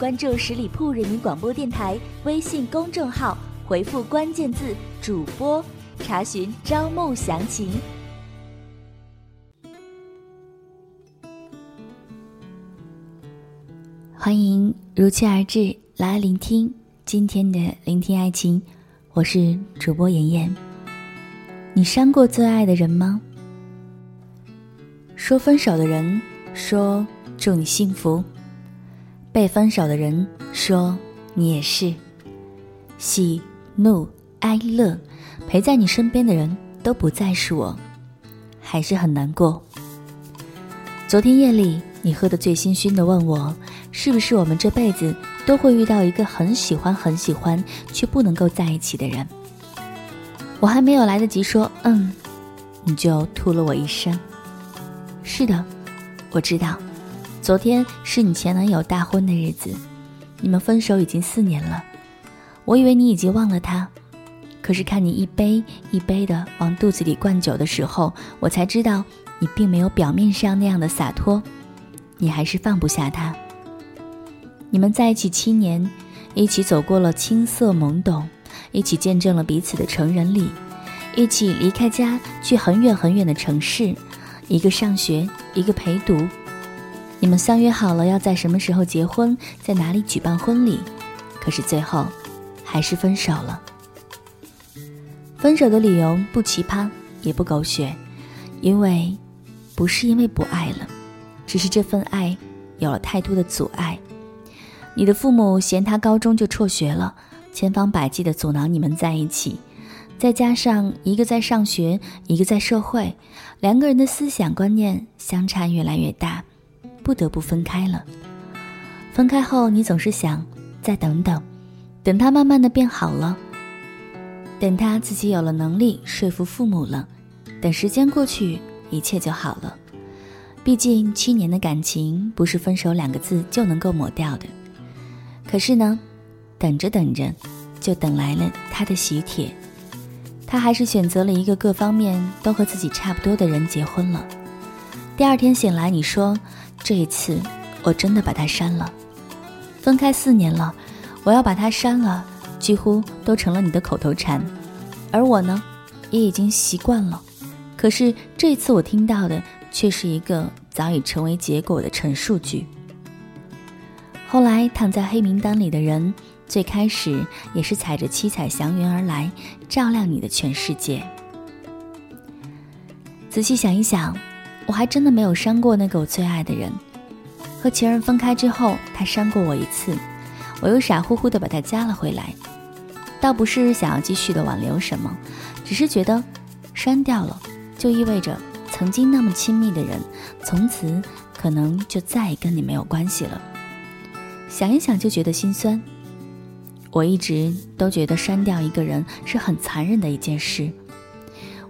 关注十里铺人民广播电台微信公众号，回复关键字“主播”，查询招募详情。欢迎如期而至，来聆听今天的聆听爱情。我是主播妍妍。你伤过最爱的人吗？说分手的人说祝你幸福，被分手的人说你也是。喜怒哀乐，陪在你身边的人都不再是我，还是很难过。昨天夜里，你喝得醉醺醺的问我。是不是我们这辈子都会遇到一个很喜欢、很喜欢却不能够在一起的人？我还没有来得及说“嗯”，你就吐了我一声。是的，我知道，昨天是你前男友大婚的日子，你们分手已经四年了。我以为你已经忘了他，可是看你一杯一杯的往肚子里灌酒的时候，我才知道你并没有表面上那样的洒脱，你还是放不下他。你们在一起七年，一起走过了青涩懵懂，一起见证了彼此的成人礼，一起离开家去很远很远的城市，一个上学，一个陪读。你们相约好了要在什么时候结婚，在哪里举办婚礼，可是最后还是分手了。分手的理由不奇葩，也不狗血，因为不是因为不爱了，只是这份爱有了太多的阻碍。你的父母嫌他高中就辍学了，千方百计的阻挠你们在一起，再加上一个在上学，一个在社会，两个人的思想观念相差越来越大，不得不分开了。分开后，你总是想再等等，等他慢慢的变好了，等他自己有了能力说服父母了，等时间过去，一切就好了。毕竟七年的感情不是分手两个字就能够抹掉的。可是呢，等着等着，就等来了他的喜帖，他还是选择了一个各方面都和自己差不多的人结婚了。第二天醒来，你说这一次我真的把他删了。分开四年了，我要把他删了，几乎都成了你的口头禅，而我呢，也已经习惯了。可是这次我听到的却是一个早已成为结果的陈述句。后来躺在黑名单里的人，最开始也是踩着七彩祥云而来，照亮你的全世界。仔细想一想，我还真的没有删过那个我最爱的人。和前任分开之后，他删过我一次，我又傻乎乎的把他加了回来。倒不是想要继续的挽留什么，只是觉得删掉了，就意味着曾经那么亲密的人，从此可能就再也跟你没有关系了。想一想就觉得心酸。我一直都觉得删掉一个人是很残忍的一件事，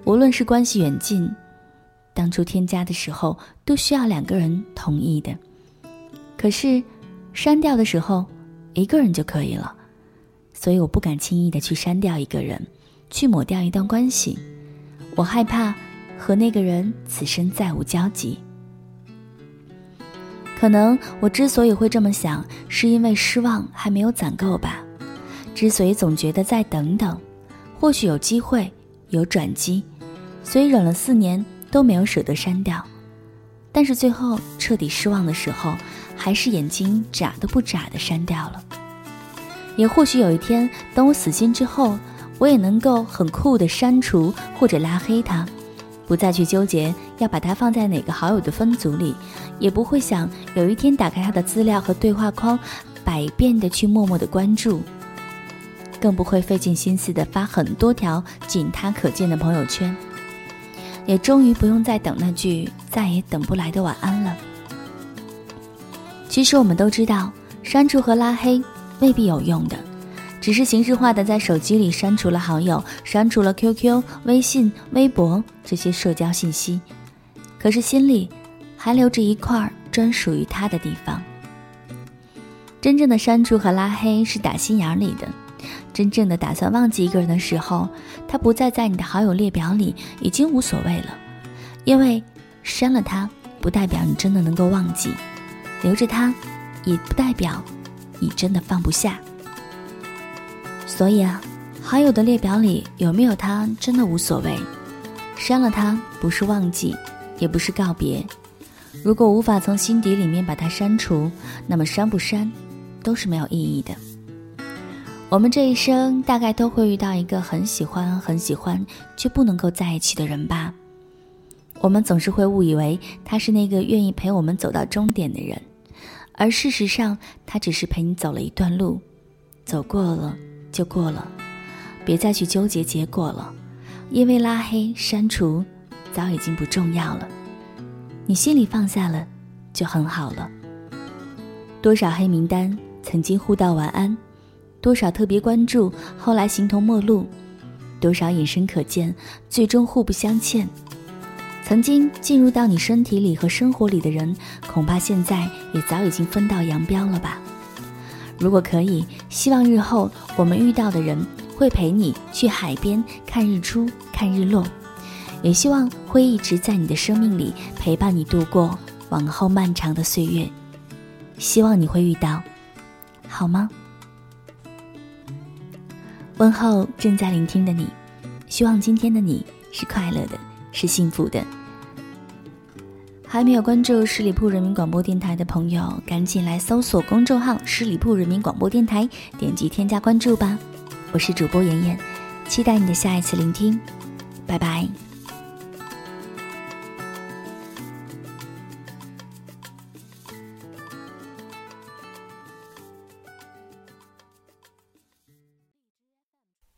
无论是关系远近，当初添加的时候都需要两个人同意的。可是，删掉的时候一个人就可以了，所以我不敢轻易的去删掉一个人，去抹掉一段关系。我害怕和那个人此生再无交集。可能我之所以会这么想，是因为失望还没有攒够吧。之所以总觉得再等等，或许有机会，有转机，所以忍了四年都没有舍得删掉。但是最后彻底失望的时候，还是眼睛眨都不眨的删掉了。也或许有一天，等我死心之后，我也能够很酷的删除或者拉黑他。不再去纠结要把它放在哪个好友的分组里，也不会想有一天打开他的资料和对话框，百遍的去默默的关注，更不会费尽心思的发很多条仅他可见的朋友圈，也终于不用再等那句再也等不来的晚安了。其实我们都知道，删除和拉黑未必有用的，只是形式化的在手机里删除了好友，删除了 QQ、微信、微博这些社交信息，可是心里还留着一块专属于他的地方。真正的删除和拉黑是打心眼里的，真正的打算忘记一个人的时候，他不再在你的好友列表里，已经无所谓了，因为删了他不代表你真的能够忘记，留着他。也不代表你真的放不下，所以啊，好友的列表里有没有他真的无所谓。删了他不是忘记，也不是告别。如果无法从心底里面把它删除，那么删不删都是没有意义的。我们这一生大概都会遇到一个很喜欢、很喜欢却不能够在一起的人吧。我们总是会误以为他是那个愿意陪我们走到终点的人。而事实上，他只是陪你走了一段路，走过了就过了，别再去纠结结果了，因为拉黑删除早已经不重要了，你心里放下了就很好了。多少黑名单曾经互道晚安，多少特别关注后来形同陌路，多少眼神可见最终互不相欠。曾经进入到你身体里和生活里的人，恐怕现在也早已经分道扬镳了吧。如果可以，希望日后我们遇到的人会陪你去海边看日出、看日落，也希望会一直在你的生命里陪伴你度过往后漫长的岁月。希望你会遇到，好吗？问候正在聆听的你，希望今天的你是快乐的，是幸福的。还没有关注十里铺人民广播电台的朋友，赶紧来搜索公众号“十里铺人民广播电台”，点击添加关注吧。我是主播妍妍，期待你的下一次聆听，拜拜。